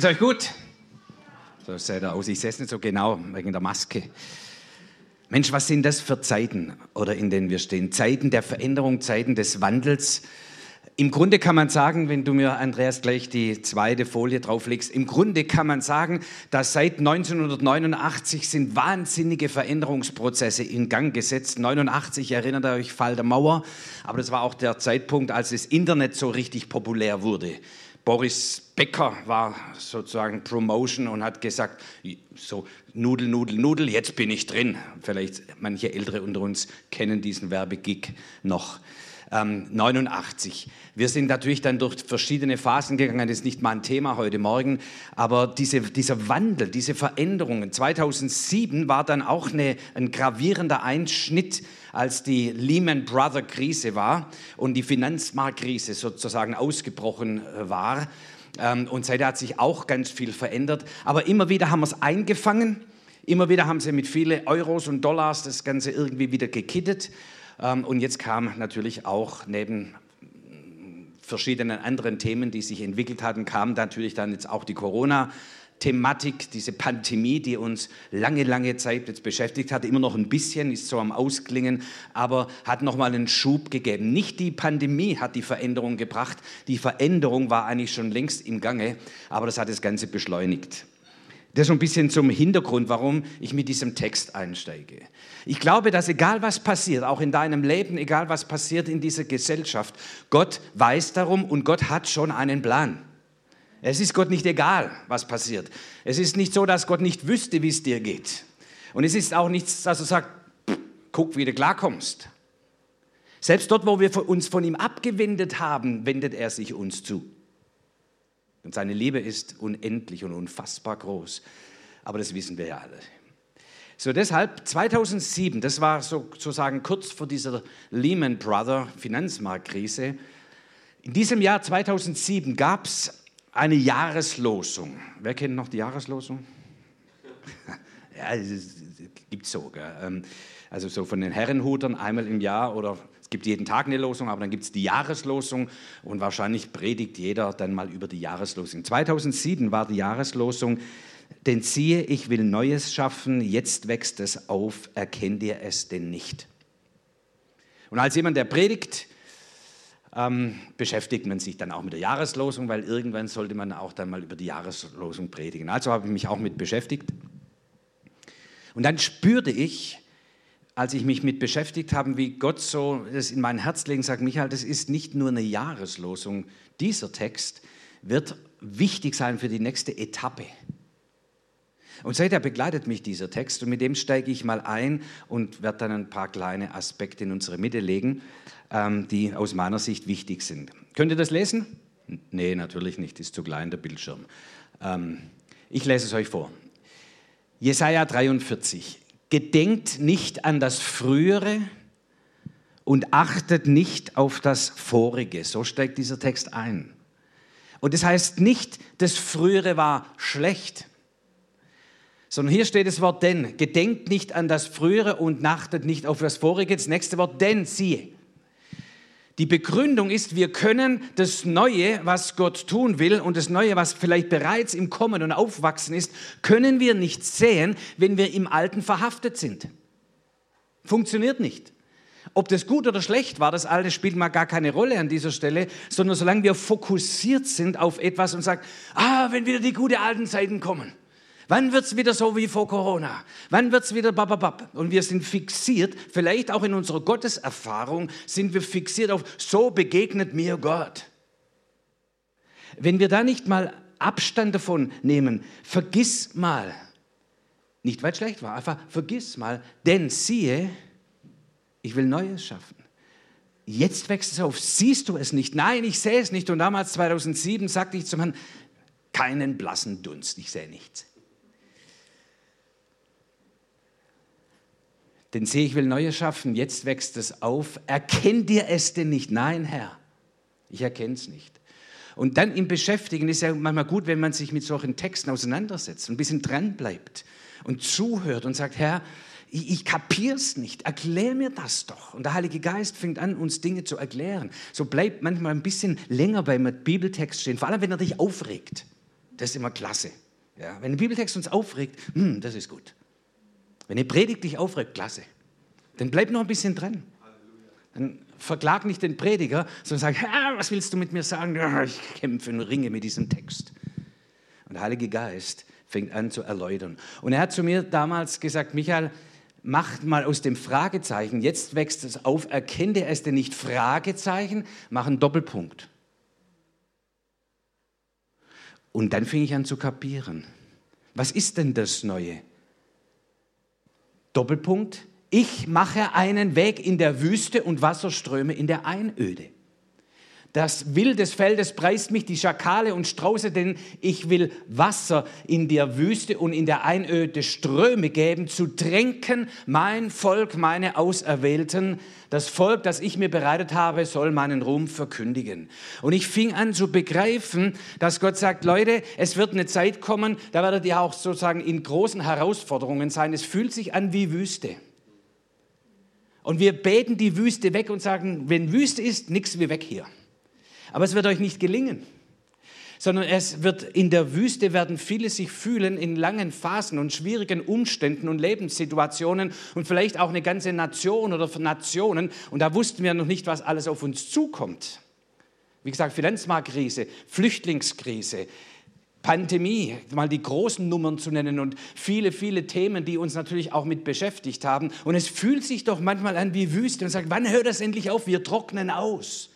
Ist euch gut? So seht ihr aus. Ich sehe es nicht so genau wegen der Maske. Mensch, was sind das für Zeiten, oder in denen wir stehen? Zeiten der Veränderung, Zeiten des Wandels. Im Grunde kann man sagen, wenn du mir, Andreas, gleich die zweite Folie drauflegst, im Grunde kann man sagen, dass seit 1989 sind wahnsinnige Veränderungsprozesse in Gang gesetzt. 89 erinnert ihr euch, Fall der Mauer, aber das war auch der Zeitpunkt, als das Internet so richtig populär wurde. Boris Becker war sozusagen Promotion und hat gesagt, so Nudel, Nudel, Nudel, jetzt bin ich drin. Vielleicht manche Ältere unter uns kennen diesen Werbegig noch. Ähm, 89. Wir sind natürlich dann durch verschiedene Phasen gegangen, das ist nicht mal ein Thema heute Morgen, aber diese, dieser Wandel, diese Veränderungen. 2007 war dann auch eine, ein gravierender Einschnitt als die Lehman Brother Krise war und die Finanzmarktkrise sozusagen ausgebrochen äh, war. Ähm, und seitdem hat sich auch ganz viel verändert. Aber immer wieder haben wir es eingefangen. Immer wieder haben sie mit vielen Euros und Dollars das Ganze irgendwie wieder gekittet. Ähm, und jetzt kam natürlich auch neben verschiedenen anderen Themen, die sich entwickelt hatten, kam natürlich dann jetzt auch die Corona. Thematik, diese Pandemie, die uns lange, lange Zeit jetzt beschäftigt hat, immer noch ein bisschen, ist so am Ausklingen, aber hat nochmal einen Schub gegeben. Nicht die Pandemie hat die Veränderung gebracht, die Veränderung war eigentlich schon längst im Gange, aber das hat das Ganze beschleunigt. Das ist ein bisschen zum Hintergrund, warum ich mit diesem Text einsteige. Ich glaube, dass egal was passiert, auch in deinem Leben, egal was passiert in dieser Gesellschaft, Gott weiß darum und Gott hat schon einen Plan. Es ist Gott nicht egal, was passiert. Es ist nicht so, dass Gott nicht wüsste, wie es dir geht. Und es ist auch nichts, dass er sagt, guck, wie du klarkommst. Selbst dort, wo wir uns von ihm abgewendet haben, wendet er sich uns zu. Und seine Liebe ist unendlich und unfassbar groß. Aber das wissen wir ja alle. So deshalb 2007, das war sozusagen kurz vor dieser Lehman Brothers Finanzmarktkrise. In diesem Jahr 2007 gab es eine Jahreslosung. Wer kennt noch die Jahreslosung? ja, gibt so. Gell? Ähm, also so von den Herrenhutern einmal im Jahr oder gibt jeden Tag eine Losung, aber dann gibt es die Jahreslosung und wahrscheinlich predigt jeder dann mal über die Jahreslosung. 2007 war die Jahreslosung, denn siehe, ich will Neues schaffen, jetzt wächst es auf, erkennt ihr es denn nicht? Und als jemand, der predigt, ähm, beschäftigt man sich dann auch mit der Jahreslosung, weil irgendwann sollte man auch dann mal über die Jahreslosung predigen. Also habe ich mich auch mit beschäftigt. Und dann spürte ich, als ich mich mit beschäftigt habe, wie Gott so das in mein Herz legen sagt, Michael, das ist nicht nur eine Jahreslosung. Dieser Text wird wichtig sein für die nächste Etappe. Und seither begleitet mich dieser Text und mit dem steige ich mal ein und werde dann ein paar kleine Aspekte in unsere Mitte legen, ähm, die aus meiner Sicht wichtig sind. Könnt ihr das lesen? Nee, natürlich nicht, ist zu klein der Bildschirm. Ähm, ich lese es euch vor. Jesaja 43. Gedenkt nicht an das Frühere und achtet nicht auf das Vorige. So steigt dieser Text ein. Und das heißt nicht, das Frühere war schlecht sondern hier steht das Wort denn. Gedenkt nicht an das Frühere und nachtet nicht auf das Vorige. Das nächste Wort denn, siehe. Die Begründung ist, wir können das Neue, was Gott tun will und das Neue, was vielleicht bereits im Kommen und Aufwachsen ist, können wir nicht sehen, wenn wir im Alten verhaftet sind. Funktioniert nicht. Ob das gut oder schlecht war, das Alte spielt mal gar keine Rolle an dieser Stelle, sondern solange wir fokussiert sind auf etwas und sagen, ah, wenn wieder die guten alten Zeiten kommen, Wann wird es wieder so wie vor Corona? Wann wird es wieder bababab? Und wir sind fixiert, vielleicht auch in unserer Gotteserfahrung, sind wir fixiert auf, so begegnet mir Gott. Wenn wir da nicht mal Abstand davon nehmen, vergiss mal, nicht weil es schlecht war, einfach vergiss mal, denn siehe, ich will Neues schaffen. Jetzt wächst es auf. Siehst du es nicht? Nein, ich sehe es nicht. Und damals, 2007, sagte ich zum Herrn, keinen blassen Dunst, ich sehe nichts. Denn sehe, ich will Neues schaffen, jetzt wächst es auf. Erkennt ihr es denn nicht? Nein, Herr, ich erkenne es nicht. Und dann im Beschäftigen ist ja manchmal gut, wenn man sich mit solchen Texten auseinandersetzt, ein bisschen dran bleibt und zuhört und sagt, Herr, ich, ich kapiere es nicht, erklär mir das doch. Und der Heilige Geist fängt an, uns Dinge zu erklären. So bleibt manchmal ein bisschen länger beim Bibeltext stehen, vor allem wenn er dich aufregt. das ist immer klasse. Ja, wenn ein Bibeltext uns aufregt, hm, das ist gut. Wenn eine Predigt dich aufregt, klasse. Dann bleib noch ein bisschen dran. Dann verklag nicht den Prediger, sondern sag, was willst du mit mir sagen? Ich kämpfe und ringe mit diesem Text. Und der Heilige Geist fängt an zu erläutern. Und er hat zu mir damals gesagt, Michael, mach mal aus dem Fragezeichen, jetzt wächst es auf, erkenne es denn nicht Fragezeichen, mach einen Doppelpunkt. Und dann fing ich an zu kapieren. Was ist denn das Neue? Doppelpunkt. Ich mache einen Weg in der Wüste und Wasserströme in der Einöde. Das Wild des Feldes preist mich, die Schakale und Strauße, denn ich will Wasser in der Wüste und in der Einöde Ströme geben, zu tränken mein Volk, meine Auserwählten. Das Volk, das ich mir bereitet habe, soll meinen Ruhm verkündigen. Und ich fing an zu begreifen, dass Gott sagt, Leute, es wird eine Zeit kommen, da werdet ihr auch sozusagen in großen Herausforderungen sein. Es fühlt sich an wie Wüste. Und wir beten die Wüste weg und sagen, wenn Wüste ist, nichts wie weg hier. Aber es wird euch nicht gelingen, sondern es wird in der Wüste werden viele sich fühlen in langen Phasen und schwierigen Umständen und Lebenssituationen und vielleicht auch eine ganze Nation oder Nationen. Und da wussten wir noch nicht, was alles auf uns zukommt. Wie gesagt, Finanzmarktkrise, Flüchtlingskrise, Pandemie, mal die großen Nummern zu nennen und viele, viele Themen, die uns natürlich auch mit beschäftigt haben. Und es fühlt sich doch manchmal an wie Wüste und sagt, wann hört das endlich auf? Wir trocknen aus.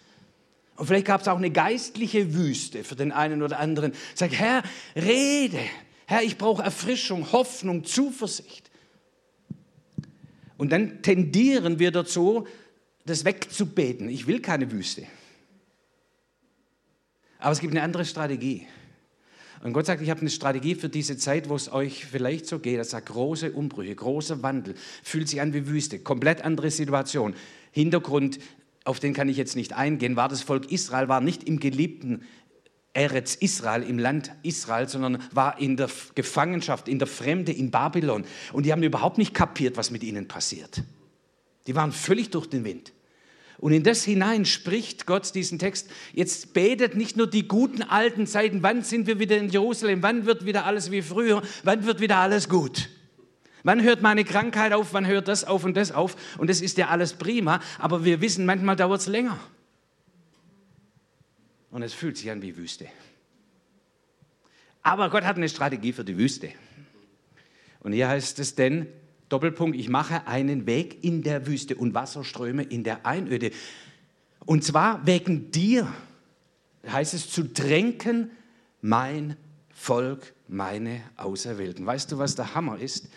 Und vielleicht gab es auch eine geistliche Wüste für den einen oder anderen. Sag, Herr, rede. Herr, ich brauche Erfrischung, Hoffnung, Zuversicht. Und dann tendieren wir dazu, das wegzubeten. Ich will keine Wüste. Aber es gibt eine andere Strategie. Und Gott sagt, ich habe eine Strategie für diese Zeit, wo es euch vielleicht so geht. Er sagt, große Umbrüche, großer Wandel, fühlt sich an wie Wüste, komplett andere Situation. Hintergrund, auf den kann ich jetzt nicht eingehen, war das Volk Israel, war nicht im geliebten Eretz Israel, im Land Israel, sondern war in der Gefangenschaft, in der Fremde in Babylon. Und die haben überhaupt nicht kapiert, was mit ihnen passiert. Die waren völlig durch den Wind. Und in das hinein spricht Gott diesen Text. Jetzt betet nicht nur die guten alten Zeiten, wann sind wir wieder in Jerusalem, wann wird wieder alles wie früher, wann wird wieder alles gut. Wann hört meine Krankheit auf? Wann hört das auf und das auf? Und das ist ja alles prima, aber wir wissen, manchmal dauert es länger. Und es fühlt sich an wie Wüste. Aber Gott hat eine Strategie für die Wüste. Und hier heißt es denn, Doppelpunkt, ich mache einen Weg in der Wüste und Wasserströme in der Einöde. Und zwar wegen dir, heißt es, zu tränken mein Volk, meine Auserwählten. Weißt du, was der Hammer ist?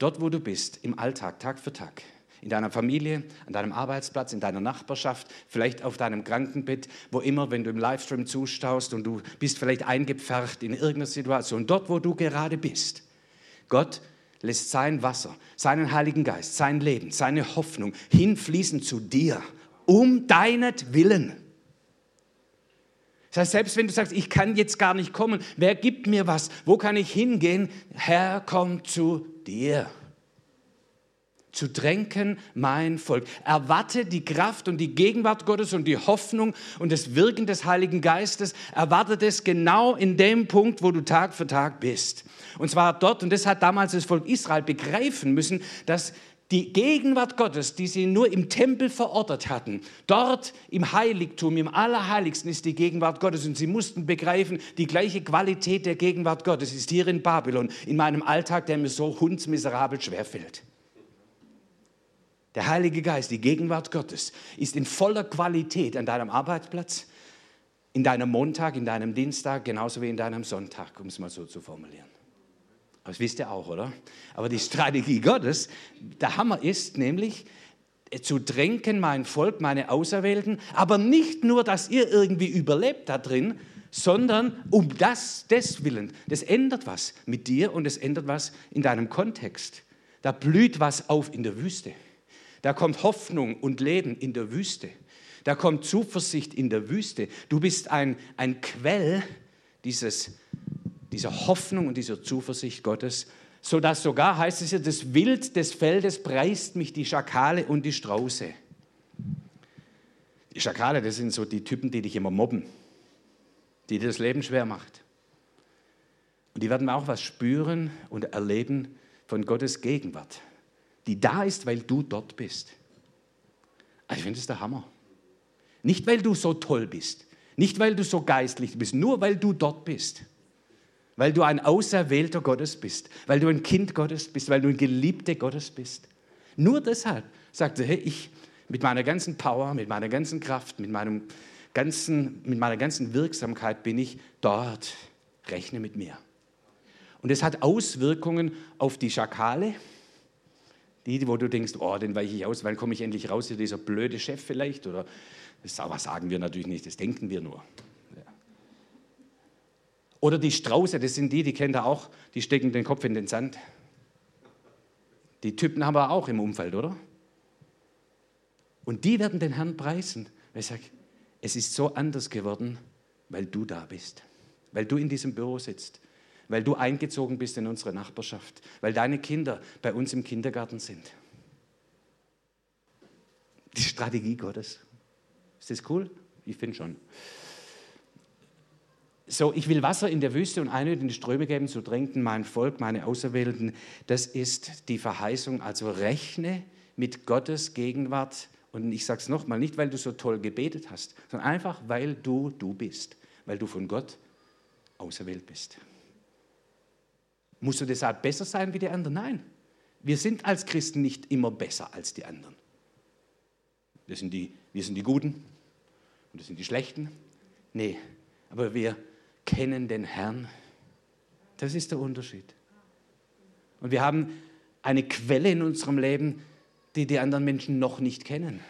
Dort, wo du bist, im Alltag, Tag für Tag, in deiner Familie, an deinem Arbeitsplatz, in deiner Nachbarschaft, vielleicht auf deinem Krankenbett, wo immer, wenn du im Livestream zustaust und du bist vielleicht eingepfercht in irgendeiner Situation, dort, wo du gerade bist. Gott lässt sein Wasser, seinen Heiligen Geist, sein Leben, seine Hoffnung hinfließen zu dir, um deinetwillen. Das heißt, selbst wenn du sagst, ich kann jetzt gar nicht kommen, wer gibt mir was? Wo kann ich hingehen? Herr, komm zu dir. Zu tränken mein Volk. Erwarte die Kraft und die Gegenwart Gottes und die Hoffnung und das Wirken des Heiligen Geistes. Erwarte es genau in dem Punkt, wo du Tag für Tag bist. Und zwar dort, und das hat damals das Volk Israel begreifen müssen, dass die Gegenwart Gottes, die sie nur im Tempel verortet hatten, dort im Heiligtum, im Allerheiligsten ist die Gegenwart Gottes. Und sie mussten begreifen, die gleiche Qualität der Gegenwart Gottes ist hier in Babylon, in meinem Alltag, der mir so hundsmiserabel schwerfällt. Der Heilige Geist, die Gegenwart Gottes, ist in voller Qualität an deinem Arbeitsplatz, in deinem Montag, in deinem Dienstag, genauso wie in deinem Sonntag, um es mal so zu formulieren. Das wisst ihr auch, oder? Aber die Strategie Gottes, der Hammer ist nämlich, äh, zu tränken mein Volk, meine Auserwählten, aber nicht nur, dass ihr irgendwie überlebt da drin, sondern um das, des Willen. Das ändert was mit dir und es ändert was in deinem Kontext. Da blüht was auf in der Wüste. Da kommt Hoffnung und Leben in der Wüste. Da kommt Zuversicht in der Wüste. Du bist ein, ein Quell dieses dieser Hoffnung und dieser Zuversicht Gottes, so dass sogar, heißt es ja, das Wild des Feldes preist mich die Schakale und die Strauße. Die Schakale, das sind so die Typen, die dich immer mobben, die dir das Leben schwer macht. Und die werden auch was spüren und erleben von Gottes Gegenwart, die da ist, weil du dort bist. Also ich finde das der Hammer. Nicht, weil du so toll bist, nicht, weil du so geistlich bist, nur weil du dort bist. Weil du ein Auserwählter Gottes bist, weil du ein Kind Gottes bist, weil du ein Geliebter Gottes bist. Nur deshalb sagt er, hey, ich mit meiner ganzen Power, mit meiner ganzen Kraft, mit, meinem ganzen, mit meiner ganzen Wirksamkeit bin ich dort. Rechne mit mir. Und es hat Auswirkungen auf die Schakale, die, wo du denkst, oh, den weiche ich aus, wann komme ich endlich raus, dieser blöde Chef vielleicht? Oder das sagen wir natürlich nicht, das denken wir nur. Oder die Strauße, das sind die, die kennt ihr auch, die stecken den Kopf in den Sand. Die Typen haben wir auch im Umfeld, oder? Und die werden den Herrn preisen. Weil ich sage, es ist so anders geworden, weil du da bist, weil du in diesem Büro sitzt, weil du eingezogen bist in unsere Nachbarschaft, weil deine Kinder bei uns im Kindergarten sind. Die Strategie Gottes. Ist das cool? Ich finde schon. So, ich will Wasser in der Wüste und einödende Ströme geben zu trinken, mein Volk, meine Auserwählten. Das ist die Verheißung. Also rechne mit Gottes Gegenwart. Und ich sage es nochmal, nicht weil du so toll gebetet hast, sondern einfach weil du du bist, weil du von Gott auserwählt bist. Musst du deshalb besser sein wie die anderen? Nein. Wir sind als Christen nicht immer besser als die anderen. Wir sind die, wir sind die Guten und das sind die Schlechten. Nee, aber wir kennen den Herrn. Das ist der Unterschied. Und wir haben eine Quelle in unserem Leben, die die anderen Menschen noch nicht kennen.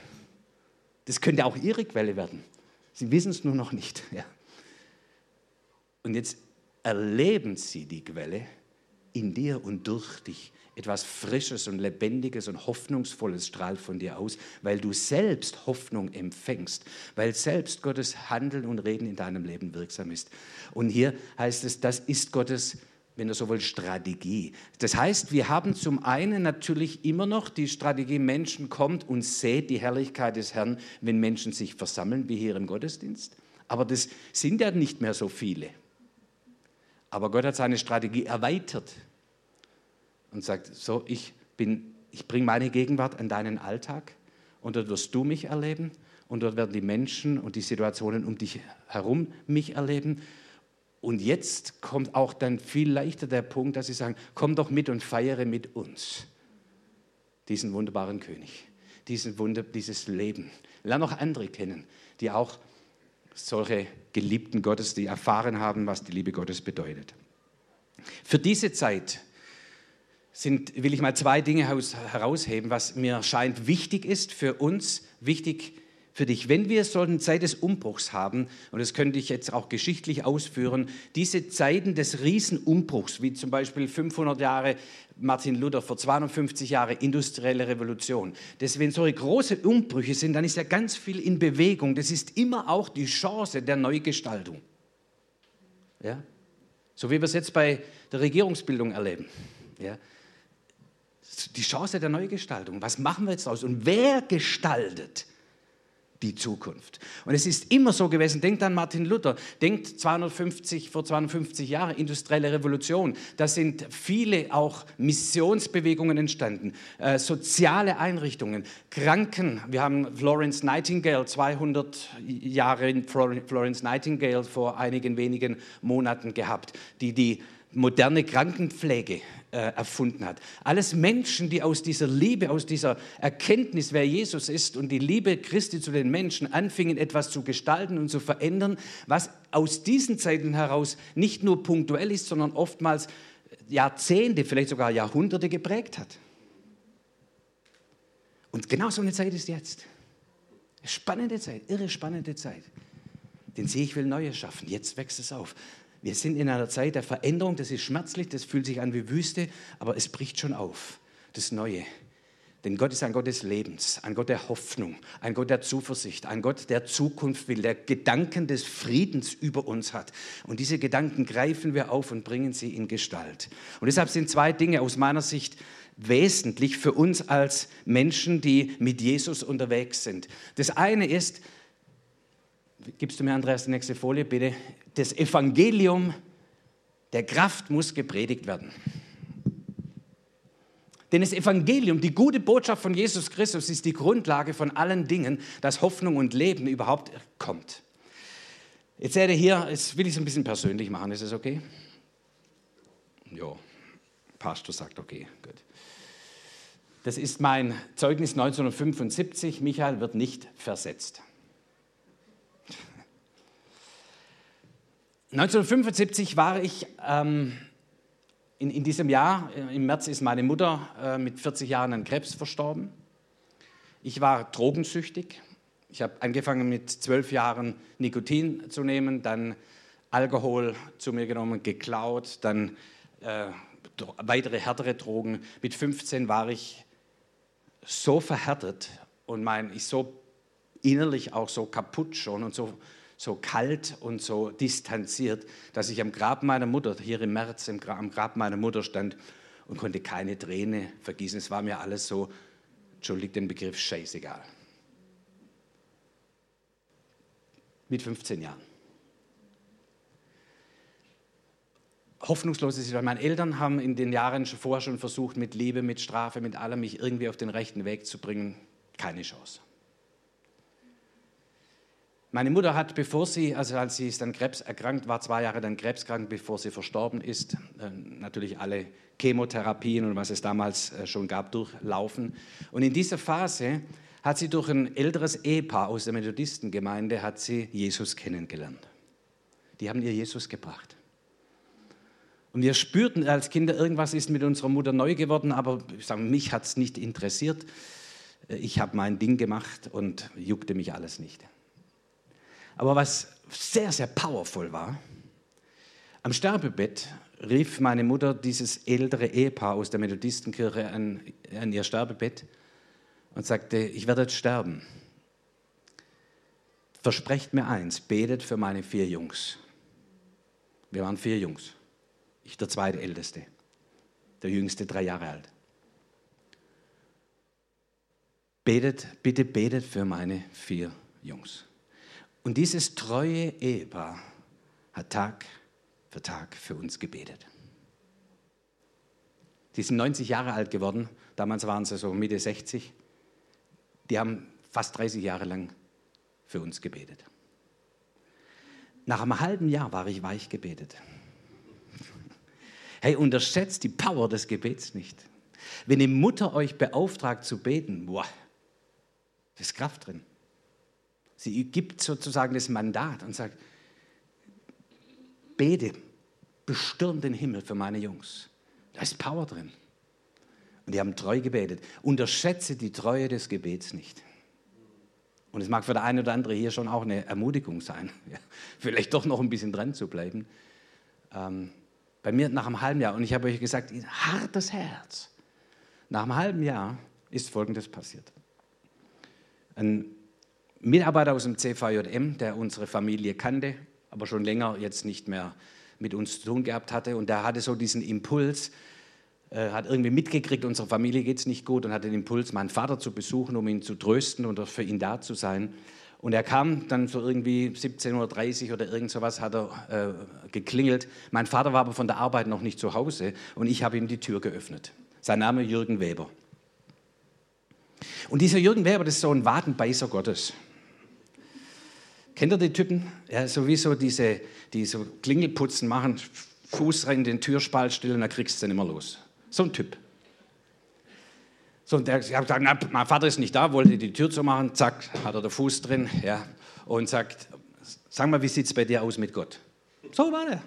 Das könnte auch ihre Quelle werden. Sie wissen es nur noch nicht. Ja. Und jetzt erleben sie die Quelle in dir und durch dich. Etwas Frisches und Lebendiges und Hoffnungsvolles strahlt von dir aus, weil du selbst Hoffnung empfängst, weil selbst Gottes Handeln und Reden in deinem Leben wirksam ist. Und hier heißt es, das ist Gottes wenn du so willst, Strategie. Das heißt, wir haben zum einen natürlich immer noch die Strategie, Menschen kommt und seht die Herrlichkeit des Herrn, wenn Menschen sich versammeln, wie hier im Gottesdienst. Aber das sind ja nicht mehr so viele. Aber Gott hat seine Strategie erweitert und sagt, so, ich, ich bringe meine Gegenwart an deinen Alltag und dort wirst du mich erleben und dort werden die Menschen und die Situationen um dich herum mich erleben. Und jetzt kommt auch dann viel leichter der Punkt, dass sie sagen, komm doch mit und feiere mit uns diesen wunderbaren König, diesen Wunder, dieses Leben. Lerne noch andere kennen, die auch solche Geliebten Gottes, die erfahren haben, was die Liebe Gottes bedeutet. Für diese Zeit sind, will ich mal zwei Dinge herausheben, was mir scheint wichtig ist für uns, wichtig für dich. Wenn wir so eine Zeit des Umbruchs haben, und das könnte ich jetzt auch geschichtlich ausführen, diese Zeiten des Riesenumbruchs, wie zum Beispiel 500 Jahre Martin Luther, vor 250 Jahren industrielle Revolution, wenn solche große Umbrüche sind, dann ist ja ganz viel in Bewegung. Das ist immer auch die Chance der Neugestaltung. Ja? So wie wir es jetzt bei der Regierungsbildung erleben. Ja? Die Chance der Neugestaltung. Was machen wir jetzt daraus? Und wer gestaltet die Zukunft? Und es ist immer so gewesen, denkt an Martin Luther, denkt 250, vor 250 Jahren, industrielle Revolution, da sind viele auch Missionsbewegungen entstanden, äh, soziale Einrichtungen, Kranken, wir haben Florence Nightingale, 200 Jahre Florence Nightingale vor einigen wenigen Monaten gehabt, die die moderne Krankenpflege äh, erfunden hat. Alles Menschen, die aus dieser Liebe, aus dieser Erkenntnis, wer Jesus ist und die Liebe Christi zu den Menschen anfingen, etwas zu gestalten und zu verändern, was aus diesen Zeiten heraus nicht nur punktuell ist, sondern oftmals Jahrzehnte, vielleicht sogar Jahrhunderte geprägt hat. Und genau so eine Zeit ist jetzt. Spannende Zeit, irre spannende Zeit. Den sehe ich will Neues schaffen. Jetzt wächst es auf. Wir sind in einer Zeit der Veränderung, das ist schmerzlich, das fühlt sich an wie Wüste, aber es bricht schon auf, das Neue. Denn Gott ist ein Gott des Lebens, ein Gott der Hoffnung, ein Gott der Zuversicht, ein Gott der Zukunft will, der Gedanken des Friedens über uns hat. Und diese Gedanken greifen wir auf und bringen sie in Gestalt. Und deshalb sind zwei Dinge aus meiner Sicht wesentlich für uns als Menschen, die mit Jesus unterwegs sind. Das eine ist, Gibst du mir, Andreas, die nächste Folie, bitte? Das Evangelium der Kraft muss gepredigt werden. Denn das Evangelium, die gute Botschaft von Jesus Christus, ist die Grundlage von allen Dingen, dass Hoffnung und Leben überhaupt kommt. Jetzt seht ihr hier, jetzt will ich es ein bisschen persönlich machen, ist es okay? Ja, Pastor sagt okay, gut. Das ist mein Zeugnis 1975. Michael wird nicht versetzt. 1975 war ich ähm, in, in, diesem Jahr, äh, im März ist meine Mutter äh, mit 40 Jahren an Krebs verstorben. Ich war drogensüchtig. Ich habe angefangen mit zwölf Jahren Nikotin zu nehmen, dann Alkohol zu mir genommen, geklaut, dann äh, weitere härtere Drogen. Mit 15 war ich so verhärtet und mein, ich so innerlich auch so kaputt schon und so, so kalt und so distanziert, dass ich am Grab meiner Mutter, hier im März im Grab, am Grab meiner Mutter stand und konnte keine Träne vergießen. Es war mir alles so, entschuldigt den Begriff, scheißegal. Mit 15 Jahren. hoffnungslose Situation. Meine Eltern haben in den Jahren vorher schon versucht, mit Liebe, mit Strafe, mit allem mich irgendwie auf den rechten Weg zu bringen. Keine Chance. Meine Mutter hat, bevor sie, also als sie ist dann Krebs erkrankt war, zwei Jahre dann krebskrank, bevor sie verstorben ist, äh, natürlich alle Chemotherapien und was es damals äh, schon gab, durchlaufen. Und in dieser Phase hat sie durch ein älteres Ehepaar aus der Methodistengemeinde, hat sie Jesus kennengelernt. Die haben ihr Jesus gebracht. Und wir spürten als Kinder, irgendwas ist mit unserer Mutter neu geworden, aber ich sage, mich hat es nicht interessiert. Ich habe mein Ding gemacht und juckte mich alles nicht. Aber was sehr, sehr powerful war, am Sterbebett rief meine Mutter dieses ältere Ehepaar aus der Methodistenkirche an, an ihr Sterbebett und sagte, ich werde jetzt sterben. Versprecht mir eins, betet für meine vier Jungs. Wir waren vier Jungs. Ich der zweitälteste, der jüngste drei Jahre alt. Betet, bitte betet für meine vier Jungs. Und dieses treue Ehepaar hat Tag für Tag für uns gebetet. Die sind 90 Jahre alt geworden, damals waren sie so Mitte 60. Die haben fast 30 Jahre lang für uns gebetet. Nach einem halben Jahr war ich weich gebetet. Hey, unterschätzt die Power des Gebets nicht. Wenn eine Mutter euch beauftragt zu beten, boah, da ist Kraft drin. Sie gibt sozusagen das Mandat und sagt, bete, bestürm den Himmel für meine Jungs. Da ist Power drin. Und die haben treu gebetet. Unterschätze die Treue des Gebets nicht. Und es mag für der eine oder andere hier schon auch eine Ermutigung sein, ja, vielleicht doch noch ein bisschen dran zu bleiben. Ähm, bei mir nach einem halben Jahr, und ich habe euch gesagt, hartes Herz. Nach einem halben Jahr ist Folgendes passiert. Ein Mitarbeiter aus dem CVJM, der unsere Familie kannte, aber schon länger jetzt nicht mehr mit uns zu tun gehabt hatte, und der hatte so diesen Impuls, äh, hat irgendwie mitgekriegt, unserer Familie geht es nicht gut, und hatte den Impuls, meinen Vater zu besuchen, um ihn zu trösten und für ihn da zu sein. Und er kam dann so irgendwie 17.30 Uhr oder irgend sowas, hat er äh, geklingelt. Mein Vater war aber von der Arbeit noch nicht zu Hause und ich habe ihm die Tür geöffnet. Sein Name Jürgen Weber. Und dieser Jürgen Weber, das ist so ein Wadenbeißer Gottes. Kennt ihr die Typen? Ja, sowieso diese, die so Klingelputzen machen, Fuß rein in den Türspalt stellen, und dann kriegst du den immer los. So ein Typ. So, und der hat gesagt, na, mein Vater ist nicht da, wollte die Tür zu machen, zack, hat er den Fuß drin, ja, und sagt, sag mal, wie sieht es bei dir aus mit Gott? So war der.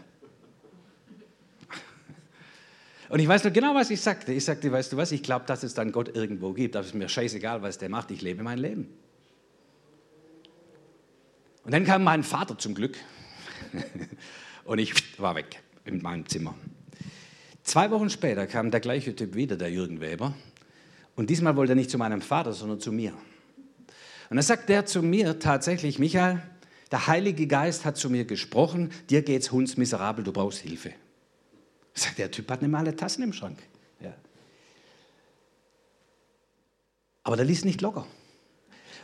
Und ich weiß noch genau, was ich sagte. Ich sagte, weißt du was, ich glaube, dass es dann Gott irgendwo gibt, aber es ist mir scheißegal, was der macht, ich lebe mein Leben. Und dann kam mein Vater zum Glück und ich war weg in meinem Zimmer. Zwei Wochen später kam der gleiche Typ wieder, der Jürgen Weber, und diesmal wollte er nicht zu meinem Vater, sondern zu mir. Und dann sagt der zu mir tatsächlich, Michael, der Heilige Geist hat zu mir gesprochen, dir geht's hundsmiserabel, du brauchst Hilfe. Sagt, der Typ hat nicht mal alle Tassen im Schrank. Ja. Aber der ließ nicht locker.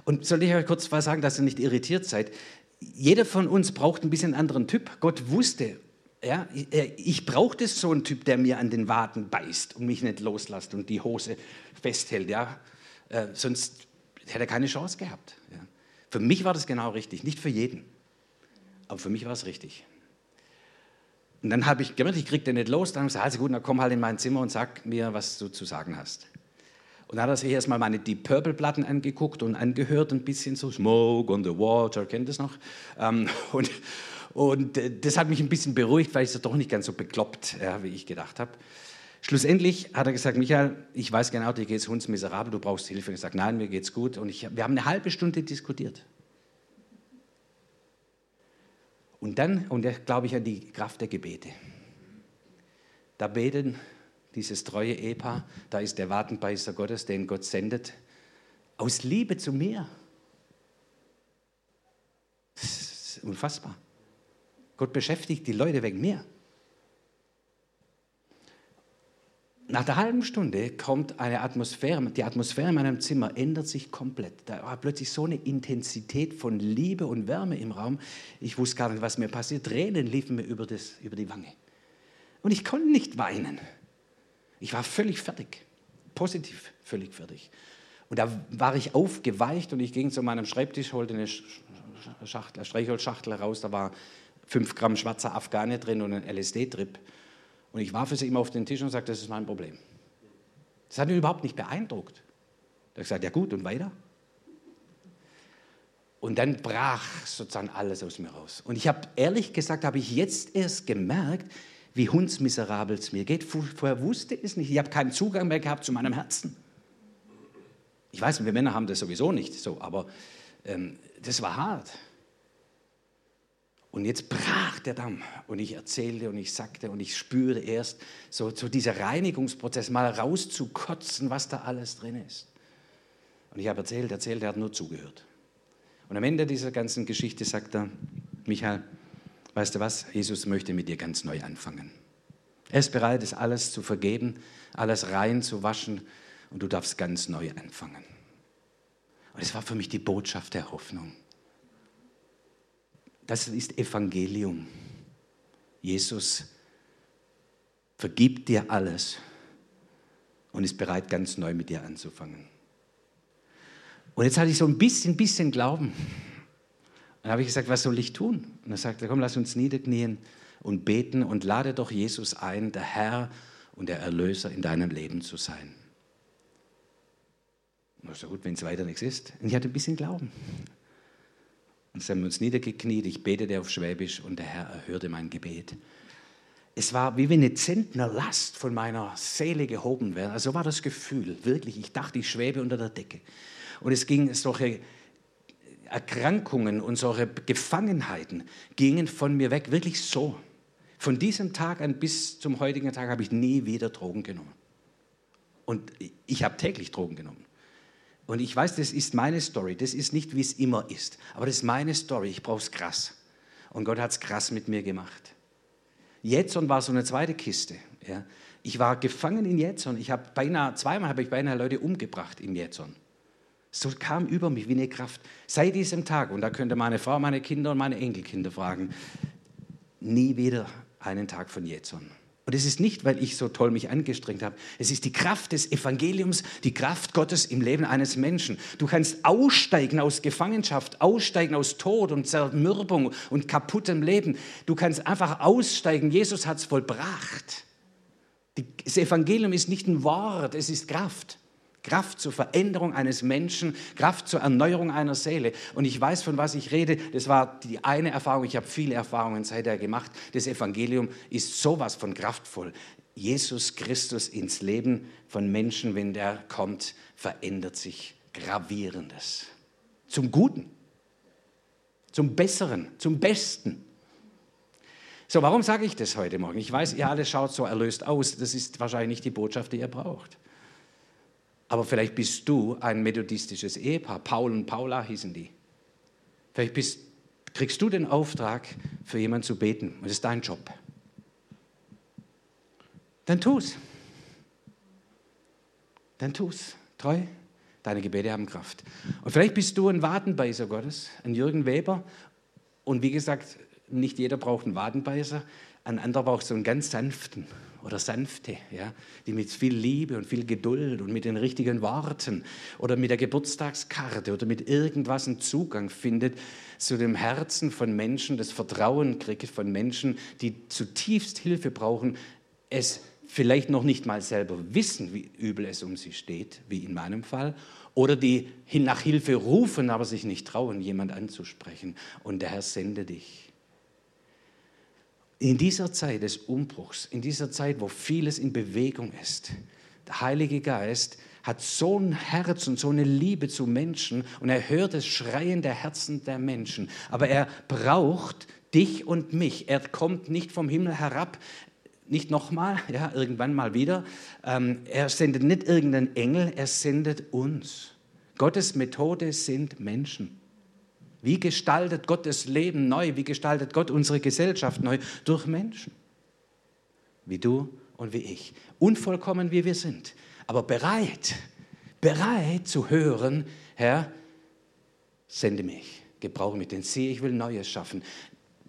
Und soll ich euch kurz was sagen, dass ihr nicht irritiert seid? Jeder von uns braucht ein bisschen anderen Typ. Gott wusste, Ja, ich, ich brauchte so einen Typ, der mir an den Waden beißt und mich nicht loslässt und die Hose festhält. Ja? Äh, sonst hätte er keine Chance gehabt. Ja? Für mich war das genau richtig, nicht für jeden. Aber für mich war es richtig. Und dann habe ich gemerkt, ich kriege den nicht los. Dann habe ich gesagt, also gut, dann komm halt in mein Zimmer und sag mir, was du zu sagen hast. Und dann hat er sich erstmal meine Deep Purple Platten angeguckt und angehört, ein bisschen so Smoke on the Water, kennt ihr das noch? Ähm, und, und äh, das hat mich ein bisschen beruhigt, weil ich es doch nicht ganz so bekloppt, ja, wie ich gedacht habe. Schlussendlich hat er gesagt, Michael, ich weiß genau, dir geht es hundsmiserabel, du brauchst Hilfe. Und ich sage, nein, mir geht's gut. Und ich, wir haben eine halbe Stunde diskutiert. Und dann, und da glaube ich an die Kraft der Gebete. Da beten dieses treue Ehepaar, da ist der Wadenbeißer Gottes, den Gott sendet, aus Liebe zu mir. Das ist unfassbar. Gott beschäftigt die Leute wegen mir. Nach der halben Stunde kommt eine Atmosphäre, die Atmosphäre in meinem Zimmer ändert sich komplett. Da war plötzlich so eine Intensität von Liebe und Wärme im Raum. Ich wusste gar nicht, was mir passiert. Tränen liefen mir über, das, über die Wange. Und ich konnte nicht weinen. Ich war völlig fertig. Positiv völlig fertig. Und da war ich aufgeweicht und ich ging zu meinem Schreibtisch, holte eine Schachtel, Streichholzschachtel heraus. Da war fünf Gramm schwarzer Afghane drin und ein LSD-Trip. Und ich warf es ihm auf den Tisch und sagte, das ist mein Problem. Das hat ihn überhaupt nicht beeindruckt. Er hat gesagt, ja gut, und weiter? Und dann brach sozusagen alles aus mir raus. Und ich habe, ehrlich gesagt, habe ich jetzt erst gemerkt, wie hundsmiserabel es mir geht. Vorher wusste ich es nicht. Ich habe keinen Zugang mehr gehabt zu meinem Herzen. Ich weiß, wir Männer haben das sowieso nicht so, aber ähm, das war hart. Und jetzt brach der Damm und ich erzählte und ich sagte und ich spürte erst so, so dieser Reinigungsprozess, mal rauszukotzen, was da alles drin ist. Und ich habe erzählt, erzählt, er hat nur zugehört. Und am Ende dieser ganzen Geschichte sagt er, Michael, weißt du was, Jesus möchte mit dir ganz neu anfangen. Er ist bereit, es alles zu vergeben, alles rein zu waschen und du darfst ganz neu anfangen. Und es war für mich die Botschaft der Hoffnung. Das ist Evangelium. Jesus vergibt dir alles und ist bereit, ganz neu mit dir anzufangen. Und jetzt hatte ich so ein bisschen, bisschen Glauben. Dann habe ich gesagt, was soll ich tun? Und er sagte, komm, lass uns niederknien und beten und lade doch Jesus ein, der Herr und der Erlöser in deinem Leben zu sein. Na so gut, wenn es weiter nichts ist. Und ich hatte ein bisschen Glauben. Und dann haben wir uns niedergekniet, ich betete auf Schwäbisch und der Herr erhörte mein Gebet. Es war wie wenn eine Zentnerlast von meiner Seele gehoben wäre. Also war das Gefühl, wirklich. Ich dachte, ich schwebe unter der Decke. Und es ging solche Erkrankungen solche Gefangenheiten gingen von mir weg, wirklich so. Von diesem Tag an bis zum heutigen Tag habe ich nie wieder Drogen genommen. Und ich habe täglich Drogen genommen. Und ich weiß, das ist meine Story. Das ist nicht, wie es immer ist. Aber das ist meine Story. Ich brauche es krass. Und Gott hat es krass mit mir gemacht. Jetson war so eine zweite Kiste. Ja. Ich war gefangen in Jetson. Ich habe beinahe, zweimal habe ich beinahe Leute umgebracht in Jetson. So kam über mich wie eine Kraft. Seit diesem Tag, und da könnte meine Frau, meine Kinder und meine Enkelkinder fragen, nie wieder einen Tag von Jetson. Und es ist nicht, weil ich so toll mich angestrengt habe. Es ist die Kraft des Evangeliums, die Kraft Gottes im Leben eines Menschen. Du kannst aussteigen aus Gefangenschaft, aussteigen aus Tod und Zermürbung und kaputtem Leben. Du kannst einfach aussteigen. Jesus hat es vollbracht. Das Evangelium ist nicht ein Wort, es ist Kraft. Kraft zur Veränderung eines Menschen, Kraft zur Erneuerung einer Seele. Und ich weiß, von was ich rede. Das war die eine Erfahrung. Ich habe viele Erfahrungen seither gemacht. Das Evangelium ist sowas von kraftvoll. Jesus Christus ins Leben von Menschen, wenn der kommt, verändert sich gravierendes. Zum Guten, zum Besseren, zum Besten. So, warum sage ich das heute Morgen? Ich weiß, ihr alle schaut so erlöst aus. Das ist wahrscheinlich nicht die Botschaft, die ihr braucht. Aber vielleicht bist du ein methodistisches Ehepaar. Paul und Paula hießen die. Vielleicht bist, kriegst du den Auftrag, für jemanden zu beten. Und das ist dein Job. Dann tu's. Dann tu's. Treu. Deine Gebete haben Kraft. Und vielleicht bist du ein Wadenbeißer Gottes, ein Jürgen Weber. Und wie gesagt, nicht jeder braucht einen Wadenbeißer, Ein anderer braucht so einen ganz sanften oder sanfte, ja, die mit viel Liebe und viel Geduld und mit den richtigen Worten oder mit der Geburtstagskarte oder mit irgendwas einen Zugang findet zu dem Herzen von Menschen, das Vertrauen kriegt von Menschen, die zutiefst Hilfe brauchen, es vielleicht noch nicht mal selber wissen, wie übel es um sie steht, wie in meinem Fall, oder die nach Hilfe rufen, aber sich nicht trauen, jemand anzusprechen. Und der Herr sende dich. In dieser Zeit des Umbruchs, in dieser Zeit, wo vieles in Bewegung ist, der Heilige Geist hat so ein Herz und so eine Liebe zu Menschen und er hört das Schreien der Herzen der Menschen. Aber er braucht dich und mich. Er kommt nicht vom Himmel herab, nicht nochmal, ja, irgendwann mal wieder. Ähm, er sendet nicht irgendeinen Engel, er sendet uns. Gottes Methode sind Menschen. Wie gestaltet Gott das Leben neu? Wie gestaltet Gott unsere Gesellschaft neu? Durch Menschen. Wie du und wie ich. Unvollkommen wie wir sind. Aber bereit, bereit zu hören, Herr, sende mich, gebrauche mich, denn sehe, ich will Neues schaffen.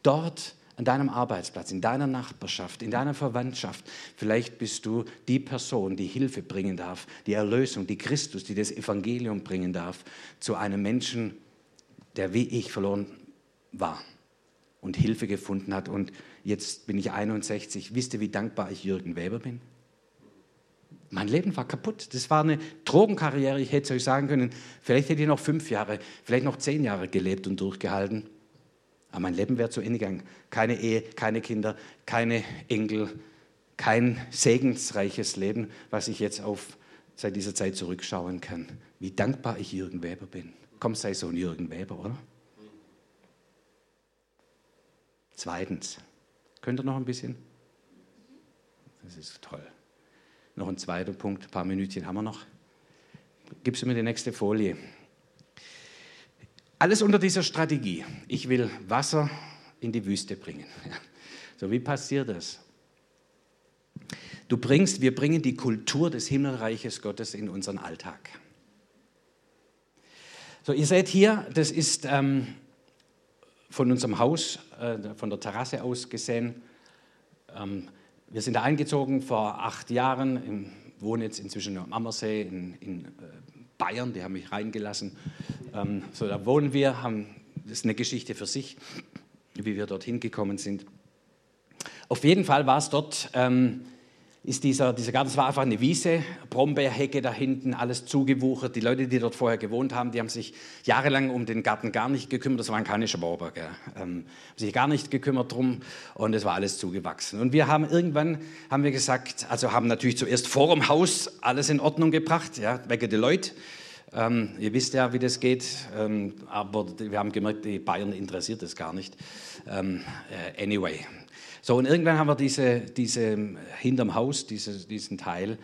Dort an deinem Arbeitsplatz, in deiner Nachbarschaft, in deiner Verwandtschaft. Vielleicht bist du die Person, die Hilfe bringen darf, die Erlösung, die Christus, die das Evangelium bringen darf zu einem Menschen, der wie ich verloren war und Hilfe gefunden hat. Und jetzt bin ich 61. Wisst ihr, wie dankbar ich Jürgen Weber bin? Mein Leben war kaputt. Das war eine Drogenkarriere. Ich hätte es euch sagen können, vielleicht hätte ich noch fünf Jahre, vielleicht noch zehn Jahre gelebt und durchgehalten. Aber mein Leben wäre zu Ende gegangen. Keine Ehe, keine Kinder, keine Enkel, kein segensreiches Leben, was ich jetzt auf seit dieser Zeit zurückschauen kann. Wie dankbar ich Jürgen Weber bin. Komm, sei so ein Jürgen Weber, oder? Zweitens, könnt ihr noch ein bisschen? Das ist toll. Noch ein zweiter Punkt, ein paar Minütchen haben wir noch. Gibst du mir die nächste Folie? Alles unter dieser Strategie. Ich will Wasser in die Wüste bringen. So, wie passiert das? Du bringst, wir bringen die Kultur des Himmelreiches Gottes in unseren Alltag. So, ihr seht hier, das ist ähm, von unserem Haus, äh, von der Terrasse aus gesehen. Ähm, wir sind da eingezogen vor acht Jahren, im, wohnen jetzt inzwischen am Ammersee in, in äh, Bayern, die haben mich reingelassen. Ähm, so, da wohnen wir, haben, das ist eine Geschichte für sich, wie wir dorthin gekommen sind. Auf jeden Fall war es dort ähm, ist dieser, dieser Garten, es war einfach eine Wiese, Brombeerhecke da hinten, alles zugewuchert. Die Leute, die dort vorher gewohnt haben, die haben sich jahrelang um den Garten gar nicht gekümmert. Das waren keine Schwaber, gell. Ähm, haben sich gar nicht gekümmert drum und es war alles zugewachsen. Und wir haben irgendwann, haben wir gesagt, also haben natürlich zuerst vor dem Haus alles in Ordnung gebracht, ja, wegen der Leute. Ähm, ihr wisst ja, wie das geht, ähm, aber wir haben gemerkt, die Bayern interessiert das gar nicht. Ähm, äh, anyway, so, und irgendwann haben wir diese, diese hinterm Haus, diese, diesen Teil,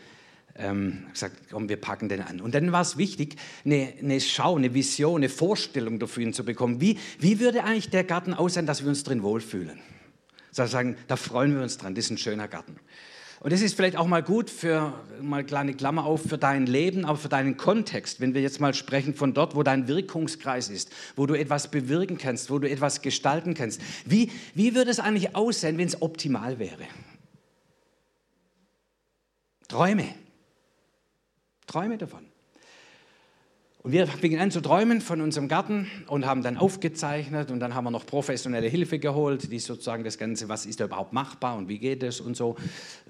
ähm, gesagt, komm, wir packen den an. Und dann war es wichtig, eine, eine Schau, eine Vision, eine Vorstellung dafür zu bekommen. Wie, wie würde eigentlich der Garten aussehen, dass wir uns drin wohlfühlen? Sozusagen, da freuen wir uns dran, das ist ein schöner Garten. Und das ist vielleicht auch mal gut für, mal kleine Klammer auf, für dein Leben, aber für deinen Kontext. Wenn wir jetzt mal sprechen von dort, wo dein Wirkungskreis ist, wo du etwas bewirken kannst, wo du etwas gestalten kannst. Wie, wie würde es eigentlich aussehen, wenn es optimal wäre? Träume. Träume davon. Und wir fingen an zu träumen von unserem Garten und haben dann aufgezeichnet und dann haben wir noch professionelle Hilfe geholt, die sozusagen das Ganze, was ist da überhaupt machbar und wie geht es und so.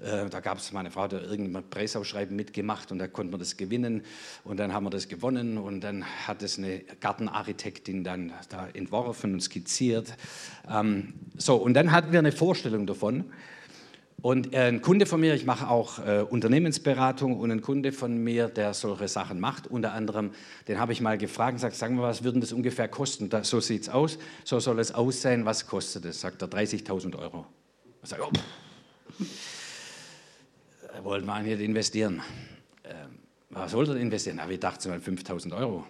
Äh, da gab es, meine Frau hat irgendein Preisausschreiben mitgemacht und da konnte man das gewinnen und dann haben wir das gewonnen und dann hat es eine Gartenarchitektin dann da entworfen und skizziert. Ähm, so, und dann hatten wir eine Vorstellung davon und äh, ein Kunde von mir, ich mache auch äh, Unternehmensberatung und ein Kunde von mir, der solche Sachen macht, unter anderem, den habe ich mal gefragt und sagt, sagen wir, was würden das ungefähr kosten? Da, so sieht es aus, so soll es aussehen, was kostet es? Sagt er, 30.000 Euro. Ich sage, oh, pff. wollten wir eigentlich investieren. Ähm, was wollte er investieren? Aber ich dachte mal 5.000 Euro.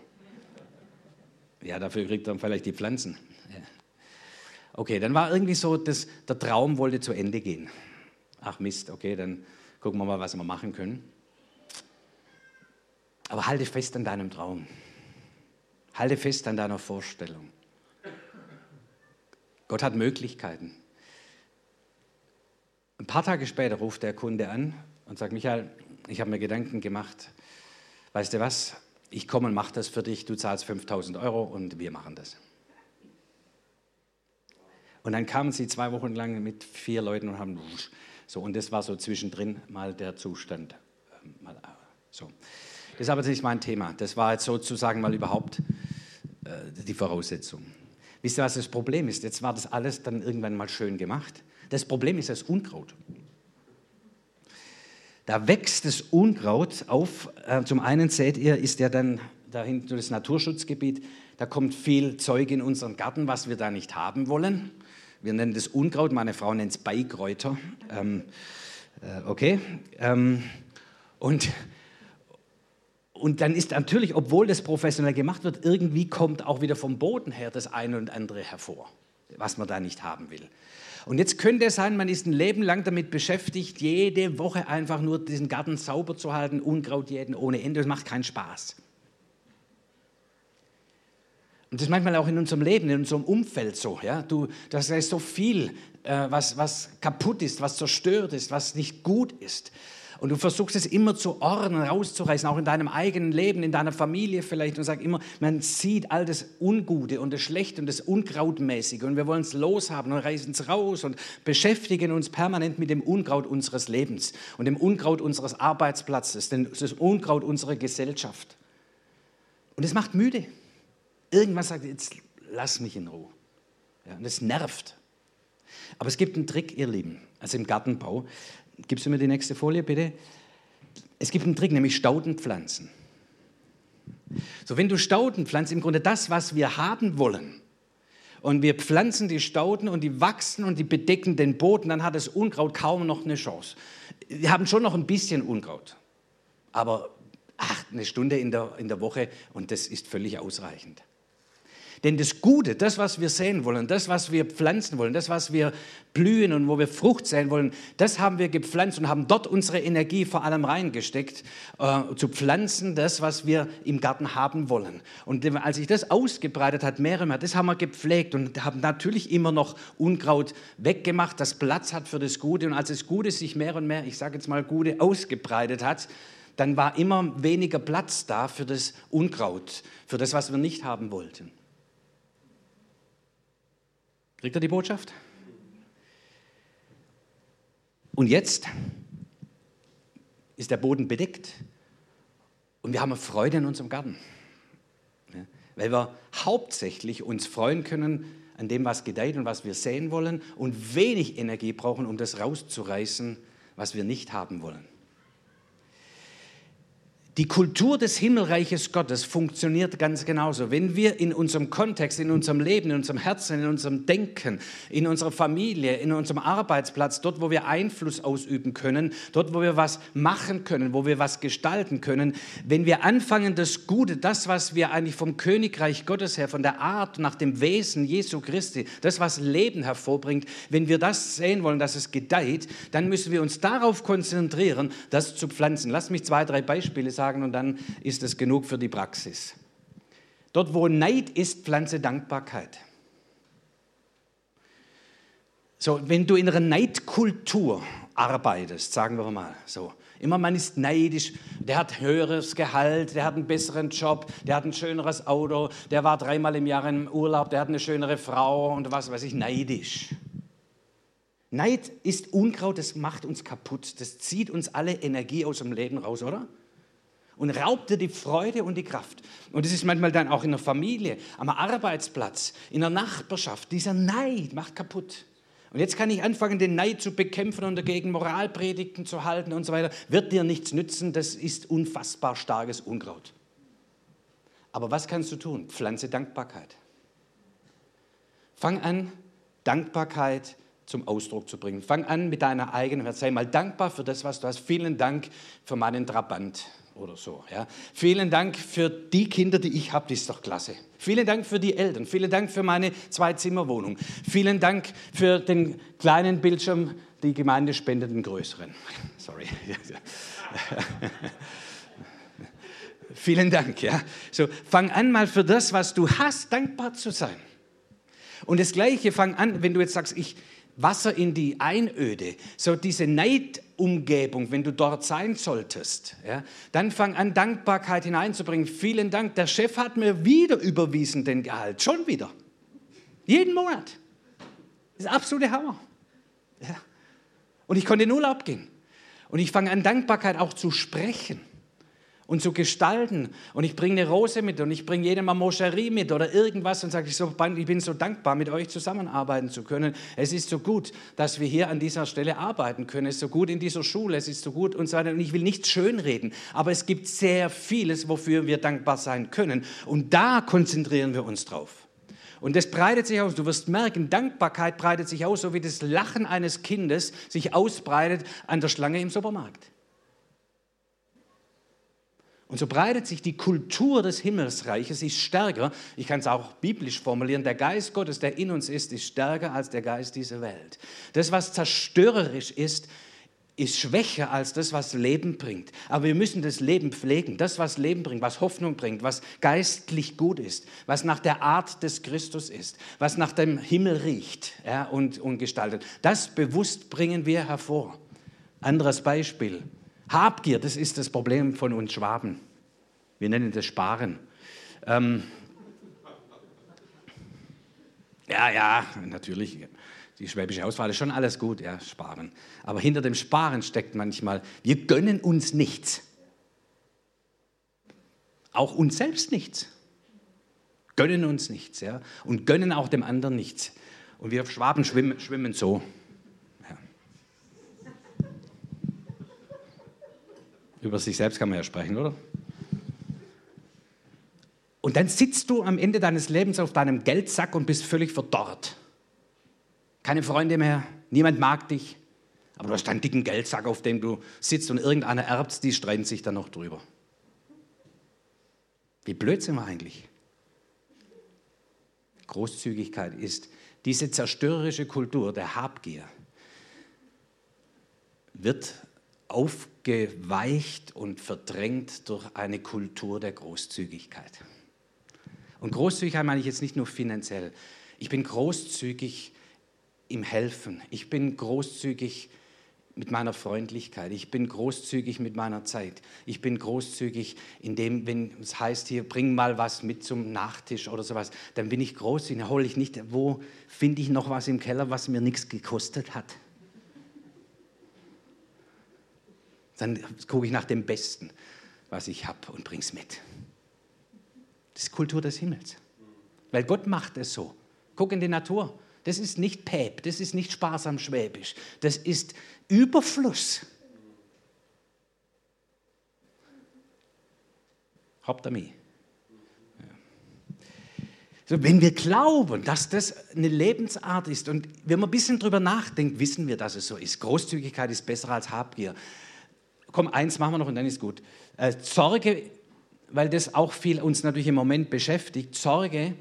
Ja, dafür kriegt er vielleicht die Pflanzen. Ja. Okay, dann war irgendwie so, dass der Traum wollte zu Ende gehen ach Mist, okay, dann gucken wir mal, was wir machen können. Aber halte fest an deinem Traum. Halte fest an deiner Vorstellung. Gott hat Möglichkeiten. Ein paar Tage später ruft der Kunde an und sagt, Michael, ich habe mir Gedanken gemacht. Weißt du was? Ich komme und mache das für dich. Du zahlst 5000 Euro und wir machen das. Und dann kamen sie zwei Wochen lang mit vier Leuten und haben so. Und das war so zwischendrin mal der Zustand. Ähm, mal, äh, so. Das ist aber nicht mein Thema. Das war jetzt sozusagen mal überhaupt äh, die Voraussetzung. Wisst ihr, was das Problem ist? Jetzt war das alles dann irgendwann mal schön gemacht. Das Problem ist das Unkraut. Da wächst das Unkraut auf. Äh, zum einen seht ihr, ist ja dann da hinten das Naturschutzgebiet. Da kommt viel Zeug in unseren Garten, was wir da nicht haben wollen. Wir nennen das Unkraut, meine Frau nennt es Beikräuter. Ähm, äh, okay. Ähm, und, und dann ist natürlich, obwohl das professionell gemacht wird, irgendwie kommt auch wieder vom Boden her das eine und andere hervor, was man da nicht haben will. Und jetzt könnte es sein, man ist ein Leben lang damit beschäftigt, jede Woche einfach nur diesen Garten sauber zu halten, Unkraut jäten ohne Ende. Das macht keinen Spaß. Und das ist manchmal auch in unserem Leben, in unserem Umfeld so. Ja? Du, das ist so viel, äh, was, was kaputt ist, was zerstört ist, was nicht gut ist. Und du versuchst es immer zu ordnen, rauszureißen, auch in deinem eigenen Leben, in deiner Familie vielleicht. Und sagst immer, man sieht all das Ungute und das Schlechte und das Unkrautmäßige. Und wir wollen es loshaben und reißen es raus und beschäftigen uns permanent mit dem Unkraut unseres Lebens und dem Unkraut unseres Arbeitsplatzes, dem, Unkraut unserer Gesellschaft. Und es macht müde. Irgendwas sagt, jetzt lass mich in Ruhe. Ja, und es nervt. Aber es gibt einen Trick, ihr Lieben, also im Gartenbau. Gibst du mir die nächste Folie, bitte? Es gibt einen Trick, nämlich Staudenpflanzen. So, wenn du Stauden pflanzt, im Grunde das, was wir haben wollen, und wir pflanzen die Stauden und die wachsen und die bedecken den Boden, dann hat das Unkraut kaum noch eine Chance. Wir haben schon noch ein bisschen Unkraut, aber ach, eine Stunde in der, in der Woche und das ist völlig ausreichend. Denn das Gute, das, was wir sehen wollen, das, was wir pflanzen wollen, das, was wir blühen und wo wir Frucht sehen wollen, das haben wir gepflanzt und haben dort unsere Energie vor allem reingesteckt, äh, zu pflanzen, das, was wir im Garten haben wollen. Und als sich das ausgebreitet hat, mehr und mehr, das haben wir gepflegt und haben natürlich immer noch Unkraut weggemacht, das Platz hat für das Gute. Und als das Gute sich mehr und mehr, ich sage jetzt mal Gute, ausgebreitet hat, dann war immer weniger Platz da für das Unkraut, für das, was wir nicht haben wollten. Kriegt er die Botschaft? Und jetzt ist der Boden bedeckt und wir haben Freude in unserem Garten, weil wir hauptsächlich uns freuen können an dem, was gedeiht und was wir sehen wollen und wenig Energie brauchen, um das rauszureißen, was wir nicht haben wollen. Die Kultur des Himmelreiches Gottes funktioniert ganz genauso. Wenn wir in unserem Kontext, in unserem Leben, in unserem Herzen, in unserem Denken, in unserer Familie, in unserem Arbeitsplatz, dort, wo wir Einfluss ausüben können, dort, wo wir was machen können, wo wir was gestalten können, wenn wir anfangen, das Gute, das, was wir eigentlich vom Königreich Gottes her, von der Art, nach dem Wesen Jesu Christi, das, was Leben hervorbringt, wenn wir das sehen wollen, dass es gedeiht, dann müssen wir uns darauf konzentrieren, das zu pflanzen. Lass mich zwei, drei Beispiele sagen sagen und dann ist es genug für die Praxis. Dort, wo Neid ist, pflanze Dankbarkeit. So, wenn du in einer Neidkultur arbeitest, sagen wir mal so, immer man ist neidisch, der hat höheres Gehalt, der hat einen besseren Job, der hat ein schöneres Auto, der war dreimal im Jahr im Urlaub, der hat eine schönere Frau und was weiß ich, neidisch. Neid ist Unkraut, das macht uns kaputt, das zieht uns alle Energie aus dem Leben raus, oder? Und raubt dir die Freude und die Kraft. Und das ist manchmal dann auch in der Familie, am Arbeitsplatz, in der Nachbarschaft. Dieser Neid macht kaputt. Und jetzt kann ich anfangen, den Neid zu bekämpfen und dagegen Moralpredigten zu halten und so weiter. Wird dir nichts nützen, das ist unfassbar starkes Unkraut. Aber was kannst du tun? Pflanze Dankbarkeit. Fang an, Dankbarkeit zum Ausdruck zu bringen. Fang an mit deiner eigenen, sei mal dankbar für das, was du hast. Vielen Dank für meinen Trabant oder so. Ja. Vielen Dank für die Kinder, die ich habe, das ist doch klasse. Vielen Dank für die Eltern, vielen Dank für meine Zwei-Zimmer-Wohnung, vielen Dank für den kleinen Bildschirm, die Gemeinde spendet den größeren. Sorry. vielen Dank. Ja. So, fang an mal für das, was du hast, dankbar zu sein. Und das Gleiche, fang an, wenn du jetzt sagst, ich, Wasser in die Einöde, so diese Neidumgebung, wenn du dort sein solltest, ja, dann fang an, Dankbarkeit hineinzubringen. Vielen Dank, der Chef hat mir wieder überwiesen den Gehalt, schon wieder. Jeden Monat. Das ist absolute Hammer. Ja. Und ich konnte in Urlaub gehen. Und ich fange an, Dankbarkeit auch zu sprechen und zu gestalten. Und ich bringe eine Rose mit und ich bringe jedem mal Moscherie mit oder irgendwas und sage, ich, so, ich bin so dankbar, mit euch zusammenarbeiten zu können. Es ist so gut, dass wir hier an dieser Stelle arbeiten können. Es ist so gut in dieser Schule, es ist so gut und so weiter. Und ich will nichts schönreden, aber es gibt sehr vieles, wofür wir dankbar sein können. Und da konzentrieren wir uns drauf. Und das breitet sich aus. Du wirst merken, Dankbarkeit breitet sich aus, so wie das Lachen eines Kindes sich ausbreitet an der Schlange im Supermarkt. Und so breitet sich die Kultur des Himmelsreiches, ist stärker, ich kann es auch biblisch formulieren, der Geist Gottes, der in uns ist, ist stärker als der Geist dieser Welt. Das, was zerstörerisch ist, ist schwächer als das, was Leben bringt. Aber wir müssen das Leben pflegen. Das, was Leben bringt, was Hoffnung bringt, was geistlich gut ist, was nach der Art des Christus ist, was nach dem Himmel riecht ja, und, und gestaltet. Das bewusst bringen wir hervor. Anderes Beispiel. Habgier, das ist das Problem von uns Schwaben. Wir nennen das Sparen. Ähm, ja, ja, natürlich. Die schwäbische Auswahl ist schon alles gut, ja, Sparen. Aber hinter dem Sparen steckt manchmal, wir gönnen uns nichts. Auch uns selbst nichts. Gönnen uns nichts, ja. Und gönnen auch dem anderen nichts. Und wir Schwaben schwimmen, schwimmen so. Über sich selbst kann man ja sprechen, oder? Und dann sitzt du am Ende deines Lebens auf deinem Geldsack und bist völlig verdorrt. Keine Freunde mehr, niemand mag dich, aber du hast einen dicken Geldsack, auf dem du sitzt und irgendeiner erbt, die streiten sich dann noch drüber. Wie blöd sind wir eigentlich? Großzügigkeit ist diese zerstörerische Kultur der Habgier wird aufgeweicht und verdrängt durch eine Kultur der Großzügigkeit. Und Großzügigkeit meine ich jetzt nicht nur finanziell. Ich bin großzügig im Helfen. Ich bin großzügig mit meiner Freundlichkeit. Ich bin großzügig mit meiner Zeit. Ich bin großzügig in dem, wenn es heißt hier, bring mal was mit zum Nachtisch oder sowas, dann bin ich großzügig. Dann hole ich nicht, wo finde ich noch was im Keller, was mir nichts gekostet hat. Dann gucke ich nach dem Besten, was ich habe und bringe es mit. Das ist Kultur des Himmels. Weil Gott macht es so. Guck in die Natur. Das ist nicht Päp, das ist nicht sparsam schwäbisch. Das ist Überfluss. Mich? So, wenn wir glauben, dass das eine Lebensart ist und wenn man ein bisschen drüber nachdenkt, wissen wir, dass es so ist. Großzügigkeit ist besser als Habgier komm, eins machen wir noch und dann ist gut. Äh, Sorge, weil das auch viel uns natürlich im Moment beschäftigt, Sorge,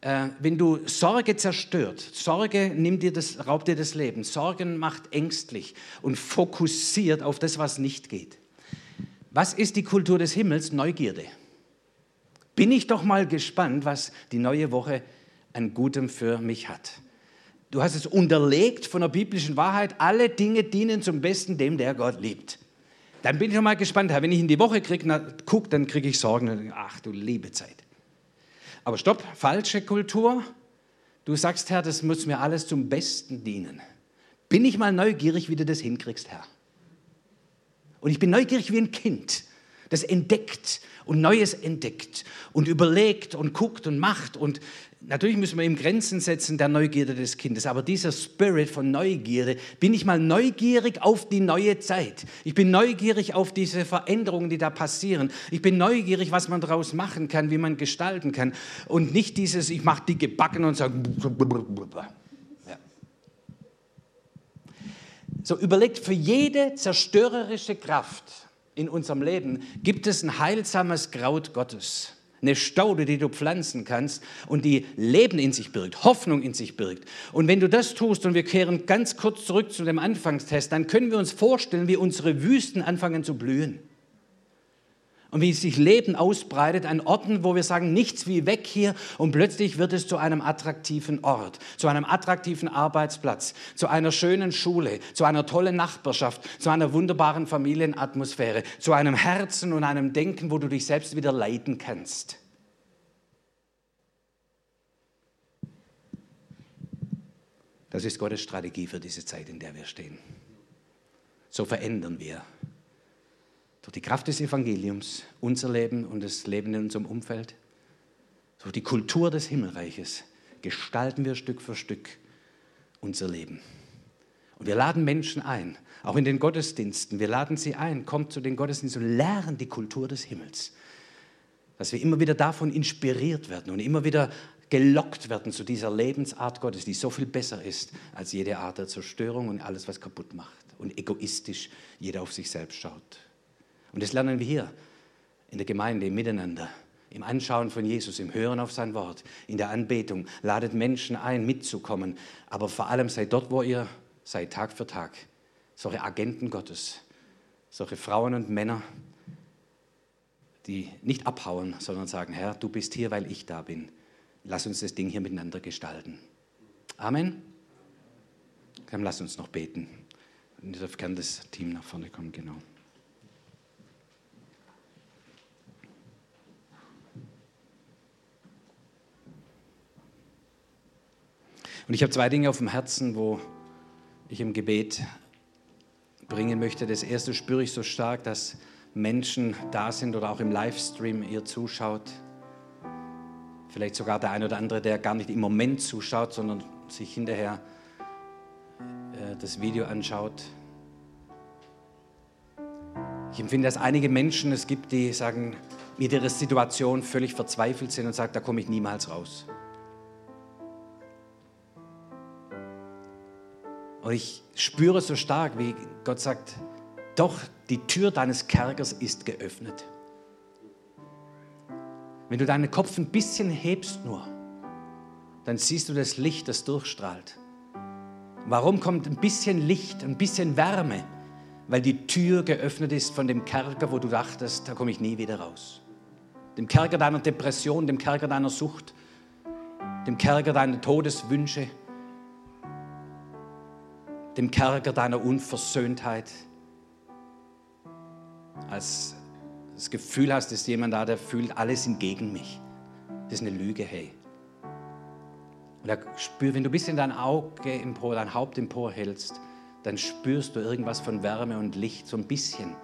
äh, wenn du Sorge zerstört, Sorge nimmt dir das, raubt dir das Leben, Sorgen macht ängstlich und fokussiert auf das, was nicht geht. Was ist die Kultur des Himmels? Neugierde. Bin ich doch mal gespannt, was die neue Woche an Gutem für mich hat. Du hast es unterlegt von der biblischen Wahrheit, alle Dinge dienen zum Besten dem, der Gott liebt. Dann bin ich schon mal gespannt, wenn ich in die Woche kriege, guck, dann kriege ich Sorgen. Ach du liebe Zeit. Aber stopp, falsche Kultur. Du sagst, Herr, das muss mir alles zum Besten dienen. Bin ich mal neugierig, wie du das hinkriegst, Herr. Und ich bin neugierig wie ein Kind, das entdeckt und Neues entdeckt und überlegt und guckt und macht und Natürlich müssen wir ihm Grenzen setzen der Neugierde des Kindes, aber dieser Spirit von Neugierde, bin ich mal neugierig auf die neue Zeit. Ich bin neugierig auf diese Veränderungen, die da passieren. Ich bin neugierig, was man daraus machen kann, wie man gestalten kann. Und nicht dieses, ich mache dicke Backen und sage. Ja. So überlegt, für jede zerstörerische Kraft in unserem Leben gibt es ein heilsames Kraut Gottes eine Staude, die du pflanzen kannst und die Leben in sich birgt, Hoffnung in sich birgt. Und wenn du das tust und wir kehren ganz kurz zurück zu dem Anfangstest, dann können wir uns vorstellen, wie unsere Wüsten anfangen zu blühen. Und wie sich Leben ausbreitet an Orten, wo wir sagen, nichts wie weg hier und plötzlich wird es zu einem attraktiven Ort, zu einem attraktiven Arbeitsplatz, zu einer schönen Schule, zu einer tollen Nachbarschaft, zu einer wunderbaren Familienatmosphäre, zu einem Herzen und einem Denken, wo du dich selbst wieder leiten kannst. Das ist Gottes Strategie für diese Zeit, in der wir stehen. So verändern wir durch die Kraft des Evangeliums unser Leben und das Leben in unserem Umfeld, durch die Kultur des Himmelreiches gestalten wir Stück für Stück unser Leben. Und wir laden Menschen ein, auch in den Gottesdiensten. Wir laden sie ein, kommt zu den Gottesdiensten und lernen die Kultur des Himmels. Dass wir immer wieder davon inspiriert werden und immer wieder gelockt werden zu dieser Lebensart Gottes, die so viel besser ist als jede Art der Zerstörung und alles, was kaputt macht und egoistisch jeder auf sich selbst schaut. Und das lernen wir hier in der Gemeinde, im Miteinander, im Anschauen von Jesus, im Hören auf sein Wort, in der Anbetung. Ladet Menschen ein, mitzukommen. Aber vor allem seid dort, wo ihr seid, Tag für Tag. Solche Agenten Gottes, solche Frauen und Männer, die nicht abhauen, sondern sagen, Herr, du bist hier, weil ich da bin. Lass uns das Ding hier miteinander gestalten. Amen. Dann lass uns noch beten. Und jetzt kann das Team nach vorne kommen, genau. Und ich habe zwei Dinge auf dem Herzen, wo ich im Gebet bringen möchte. Das erste spüre ich so stark, dass Menschen da sind oder auch im Livestream ihr zuschaut. Vielleicht sogar der eine oder andere, der gar nicht im Moment zuschaut, sondern sich hinterher äh, das Video anschaut. Ich empfinde, dass einige Menschen es gibt, die sagen, mit ihrer Situation völlig verzweifelt sind und sagen, da komme ich niemals raus. Und ich spüre so stark, wie Gott sagt, doch die Tür deines Kerkers ist geöffnet. Wenn du deinen Kopf ein bisschen hebst nur, dann siehst du das Licht, das durchstrahlt. Warum kommt ein bisschen Licht, ein bisschen Wärme? Weil die Tür geöffnet ist von dem Kerker, wo du dachtest, da komme ich nie wieder raus. Dem Kerker deiner Depression, dem Kerker deiner Sucht, dem Kerker deiner Todeswünsche, dem Kerker deiner Unversöhntheit, als das Gefühl hast, dass jemand da, der fühlt, alle sind gegen mich. Das ist eine Lüge, hey. Und da spür, wenn du ein bisschen dein Auge empor, dein Haupt emporhältst, dann spürst du irgendwas von Wärme und Licht, so ein bisschen.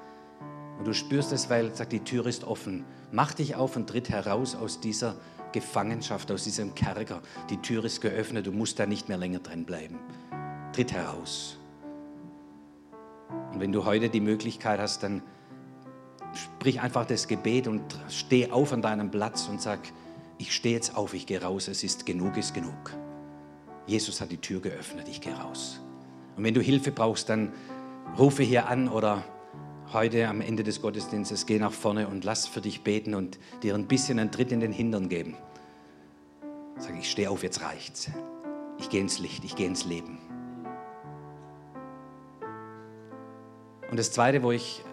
Und du spürst es, weil sagt, die Tür ist offen. Mach dich auf und tritt heraus aus dieser Gefangenschaft, aus diesem Kerker. Die Tür ist geöffnet, du musst da nicht mehr länger drin bleiben tritt heraus. Und wenn du heute die Möglichkeit hast, dann sprich einfach das Gebet und steh auf an deinem Platz und sag, ich stehe jetzt auf, ich gehe raus, es ist genug, ist genug. Jesus hat die Tür geöffnet, ich gehe raus. Und wenn du Hilfe brauchst, dann rufe hier an oder heute am Ende des Gottesdienstes geh nach vorne und lass für dich beten und dir ein bisschen einen Tritt in den Hintern geben. Sag, ich stehe auf, jetzt reicht's. Ich gehe ins Licht, ich gehe ins Leben. Und das Zweite, wo ich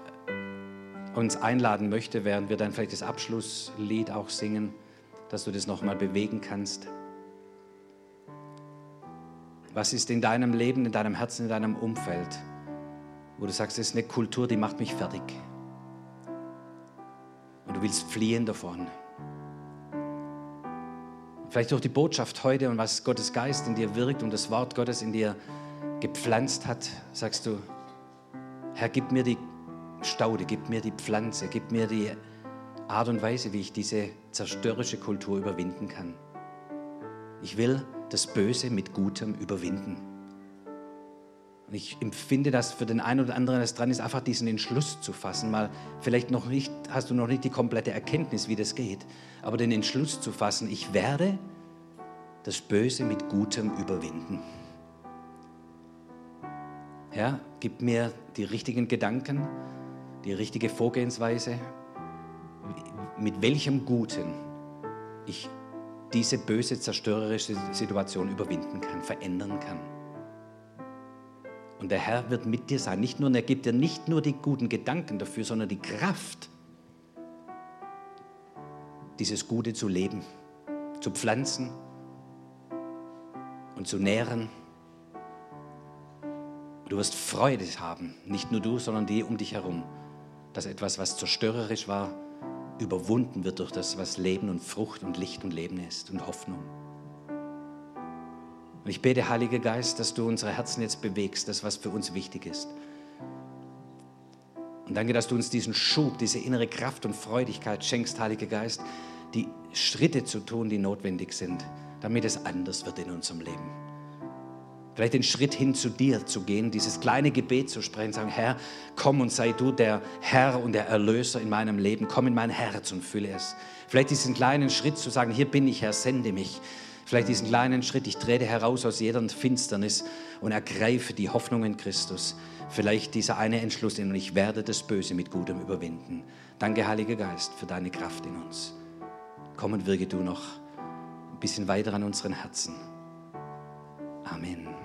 uns einladen möchte, während wir dann vielleicht das Abschlusslied auch singen, dass du das nochmal bewegen kannst. Was ist in deinem Leben, in deinem Herzen, in deinem Umfeld, wo du sagst, das ist eine Kultur, die macht mich fertig. Und du willst fliehen davon. Vielleicht durch die Botschaft heute und was Gottes Geist in dir wirkt und das Wort Gottes in dir gepflanzt hat, sagst du, Herr, gib mir die Staude, gib mir die Pflanze, gib mir die Art und Weise, wie ich diese zerstörerische Kultur überwinden kann. Ich will das Böse mit Gutem überwinden. Und ich empfinde das für den einen oder anderen, das dran ist, einfach diesen Entschluss zu fassen. Mal vielleicht noch nicht, hast du noch nicht die komplette Erkenntnis, wie das geht, aber den Entschluss zu fassen, ich werde das Böse mit Gutem überwinden. Herr, gib mir die richtigen Gedanken, die richtige Vorgehensweise, mit welchem Guten ich diese böse, zerstörerische Situation überwinden kann, verändern kann. Und der Herr wird mit dir sein. Nicht nur, er gibt dir nicht nur die guten Gedanken dafür, sondern die Kraft, dieses Gute zu leben, zu pflanzen und zu nähren. Du wirst Freude haben, nicht nur du, sondern die um dich herum, dass etwas, was zerstörerisch war, überwunden wird durch das, was Leben und Frucht und Licht und Leben ist und Hoffnung. Und ich bete, Heiliger Geist, dass du unsere Herzen jetzt bewegst, das, was für uns wichtig ist. Und danke, dass du uns diesen Schub, diese innere Kraft und Freudigkeit schenkst, Heiliger Geist, die Schritte zu tun, die notwendig sind, damit es anders wird in unserem Leben. Vielleicht den Schritt hin zu dir zu gehen, dieses kleine Gebet zu sprechen, sagen, Herr, komm und sei du der Herr und der Erlöser in meinem Leben, komm in mein Herz und fülle es. Vielleicht diesen kleinen Schritt zu sagen, hier bin ich, Herr, sende mich. Vielleicht diesen kleinen Schritt, ich trete heraus aus jeder Finsternis und ergreife die Hoffnung in Christus. Vielleicht dieser eine Entschluss, und ich werde das Böse mit Gutem überwinden. Danke, Heiliger Geist, für deine Kraft in uns. Komm und wirke du noch ein bisschen weiter an unseren Herzen. Amen.